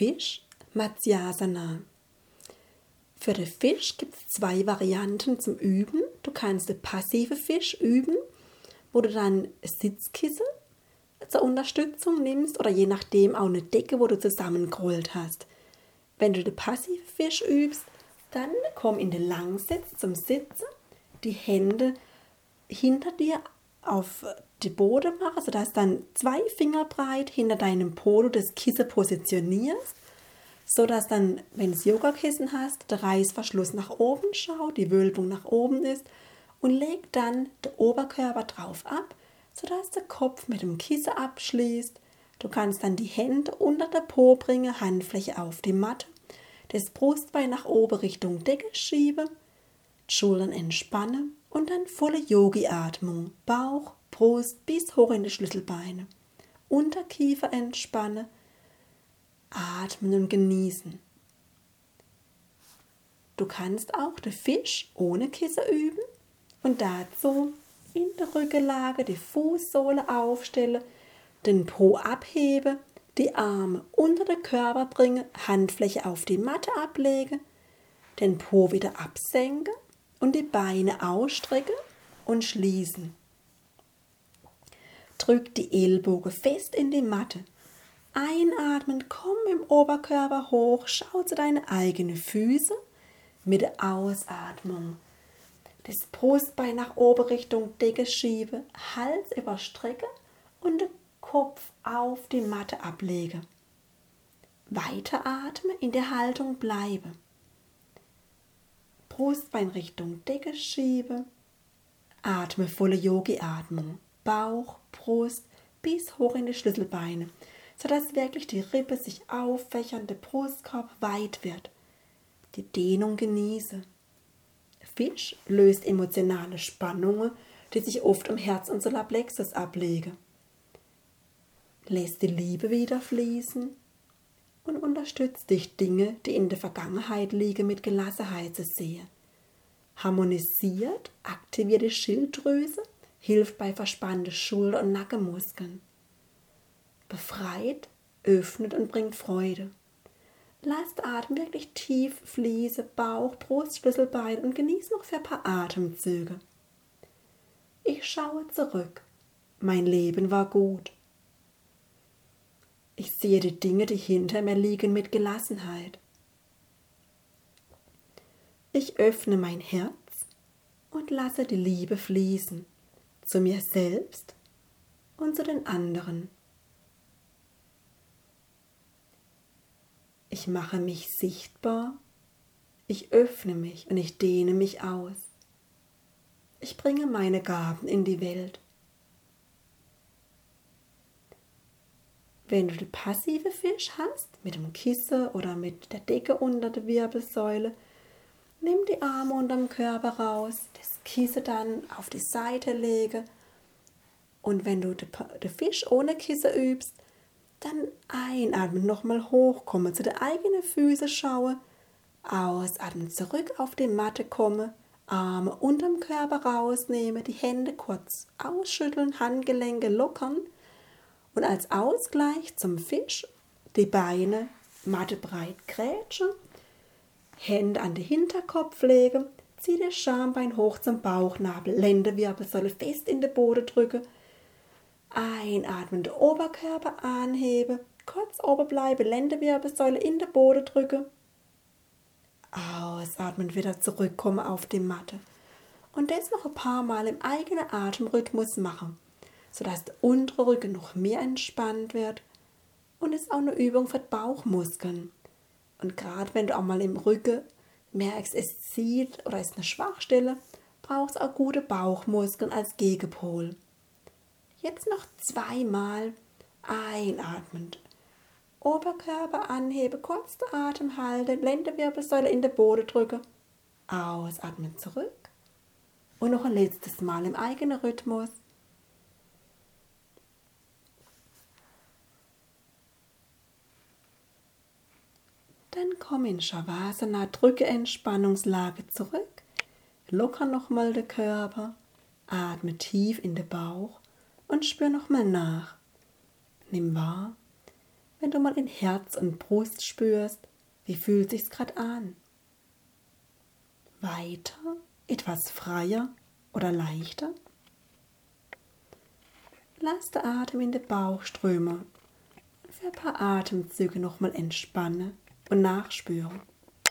Fisch, Matsyasana. Für den Fisch gibt es zwei Varianten zum Üben. Du kannst den passiven Fisch üben, wo du dann Sitzkissen zur Unterstützung nimmst oder je nachdem auch eine Decke, wo du zusammengerollt hast. Wenn du den passiven Fisch übst, dann komm in den Langsitz zum Sitzen, die Hände hinter dir auf die Boden machen, sodass dann zwei Finger breit hinter deinem Po du das Kissen positionierst so dass dann, wenn du das Yogakissen hast, der Reißverschluss nach oben schaut, die Wölbung nach oben ist und leg dann den Oberkörper drauf ab, sodass der Kopf mit dem Kissen abschließt. Du kannst dann die Hände unter der Po bringen, Handfläche auf die Matte, das Brustbein nach oben Richtung Decke schiebe, die Schultern entspannen und dann volle Yogi-Atmung, Bauch, Brust bis hoch in die Schlüsselbeine. Unterkiefer entspannen, atmen und genießen. Du kannst auch den Fisch ohne Kissen üben und dazu in der Rückenlage die Fußsohle aufstellen, den Po abheben, die Arme unter den Körper bringen, Handfläche auf die Matte ablegen, den Po wieder absenken und die Beine ausstrecken und schließen. Drück die Ellbogen fest in die Matte Einatmen, komm im Oberkörper hoch, schau zu deinen eigenen Füßen. Mit der Ausatmung das Brustbein nach oben Richtung Decke schiebe, Hals überstrecke und den Kopf auf die Matte ablege. Weiter atme, in der Haltung bleibe. Brustbein Richtung Decke schiebe. Atme volle Yogi-Atmung. Bauch, Brust bis hoch in die Schlüsselbeine sodass wirklich die Rippe sich auffächernde Brustkorb weit wird. Die Dehnung genieße. Fisch löst emotionale Spannungen, die sich oft im Herz und Solarplexus ablegen. Lässt die Liebe wieder fließen und unterstützt dich Dinge, die in der Vergangenheit liegen, mit Gelassenheit zu sehen. Harmonisiert, aktiviert die Schilddrüse, hilft bei verspannten Schulter- und Nackenmuskeln befreit, öffnet und bringt Freude. Lasst Atem wirklich tief fließen, Bauch, Brust, Schlüsselbein und genieß noch für ein paar Atemzüge. Ich schaue zurück. Mein Leben war gut. Ich sehe die Dinge, die hinter mir liegen, mit Gelassenheit. Ich öffne mein Herz und lasse die Liebe fließen zu mir selbst und zu den anderen. Ich mache mich sichtbar, ich öffne mich und ich dehne mich aus. Ich bringe meine Gaben in die Welt. Wenn du den passive Fisch hast, mit dem Kissen oder mit der Decke unter der Wirbelsäule, nimm die Arme unterm Körper raus, das Kissen dann auf die Seite lege und wenn du den Fisch ohne Kissen übst, dann einatmen, nochmal hochkommen, zu den eigenen Füßen schauen. Ausatmen, zurück auf die Matte komme, Arme unterm Körper rausnehmen, die Hände kurz ausschütteln, Handgelenke lockern und als Ausgleich zum Fisch die Beine mattebreit grätschen, Hände an den Hinterkopf legen, zieh das Schambein hoch zum Bauchnabel, Lendenwirbelsäule fest in den Boden drücke, Einatmen, den Oberkörper anhebe, kurz oben bleibe, Lendenwirbelsäule in den Boden drücke. Ausatmen, wieder zurückkommen auf die Matte. Und das noch ein paar Mal im eigenen Atemrhythmus machen, sodass der untere Rücken noch mehr entspannt wird. Und es ist auch eine Übung für die Bauchmuskeln. Und gerade wenn du auch mal im Rücken merkst, es zieht oder ist eine Schwachstelle, brauchst auch gute Bauchmuskeln als Gegenpol. Jetzt noch zweimal einatmend. Oberkörper anhebe, kurz den Atem halten, Lendenwirbelsäule in den Boden drücke. Ausatmen zurück. Und noch ein letztes Mal im eigenen Rhythmus. Dann komm in Shavasana, drücke Entspannungslage zurück. Locker nochmal den Körper. Atme tief in den Bauch und spür nochmal nach. Nimm wahr, wenn du mal in Herz und Brust spürst, wie fühlt sich's gerade an? Weiter, etwas freier oder leichter? Lass den Atem in den Bauch strömen und für ein paar Atemzüge nochmal entspannen und nachspüren.